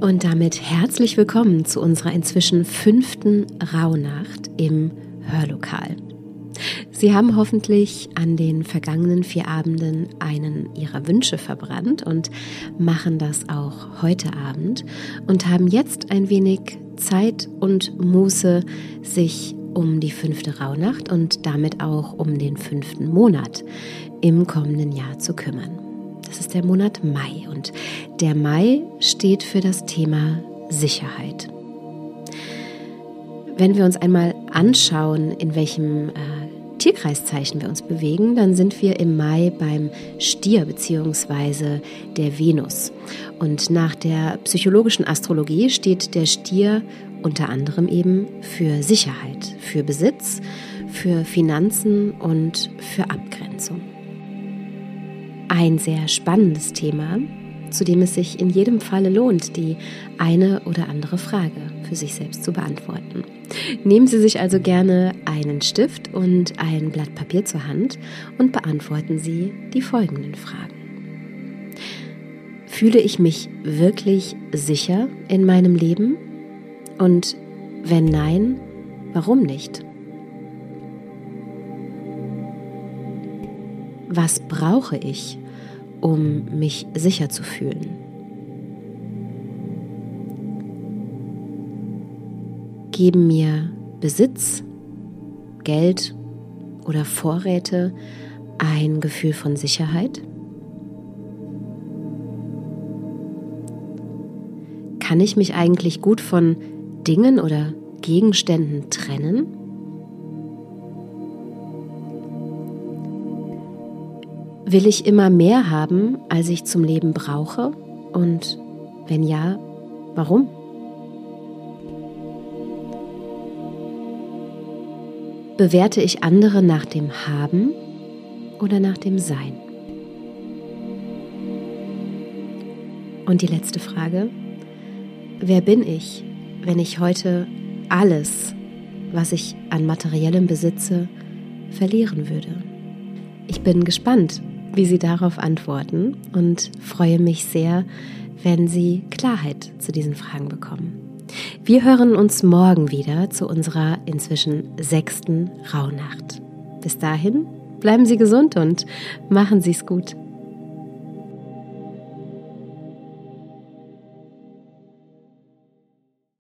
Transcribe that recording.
Und damit herzlich willkommen zu unserer inzwischen fünften Rauhnacht im Hörlokal. Sie haben hoffentlich an den vergangenen vier Abenden einen Ihrer Wünsche verbrannt und machen das auch heute Abend und haben jetzt ein wenig Zeit und Muße, sich um die fünfte Rauhnacht und damit auch um den fünften Monat im kommenden Jahr zu kümmern. Das ist der Monat Mai und der Mai steht für das Thema Sicherheit. Wenn wir uns einmal anschauen, in welchem äh, Tierkreiszeichen wir uns bewegen, dann sind wir im Mai beim Stier bzw. der Venus. Und nach der psychologischen Astrologie steht der Stier unter anderem eben für Sicherheit, für Besitz, für Finanzen und für Abgrenzung. Ein sehr spannendes Thema, zu dem es sich in jedem Falle lohnt, die eine oder andere Frage für sich selbst zu beantworten. Nehmen Sie sich also gerne einen Stift und ein Blatt Papier zur Hand und beantworten Sie die folgenden Fragen. Fühle ich mich wirklich sicher in meinem Leben? Und wenn nein, warum nicht? Was brauche ich, um mich sicher zu fühlen? Geben mir Besitz, Geld oder Vorräte ein Gefühl von Sicherheit? Kann ich mich eigentlich gut von Dingen oder Gegenständen trennen? Will ich immer mehr haben, als ich zum Leben brauche? Und wenn ja, warum? Bewerte ich andere nach dem Haben oder nach dem Sein? Und die letzte Frage. Wer bin ich, wenn ich heute alles, was ich an materiellem besitze, verlieren würde? Ich bin gespannt, wie Sie darauf antworten und freue mich sehr, wenn Sie Klarheit zu diesen Fragen bekommen. Wir hören uns morgen wieder zu unserer inzwischen sechsten Rauhnacht. Bis dahin, bleiben Sie gesund und machen Sie es gut.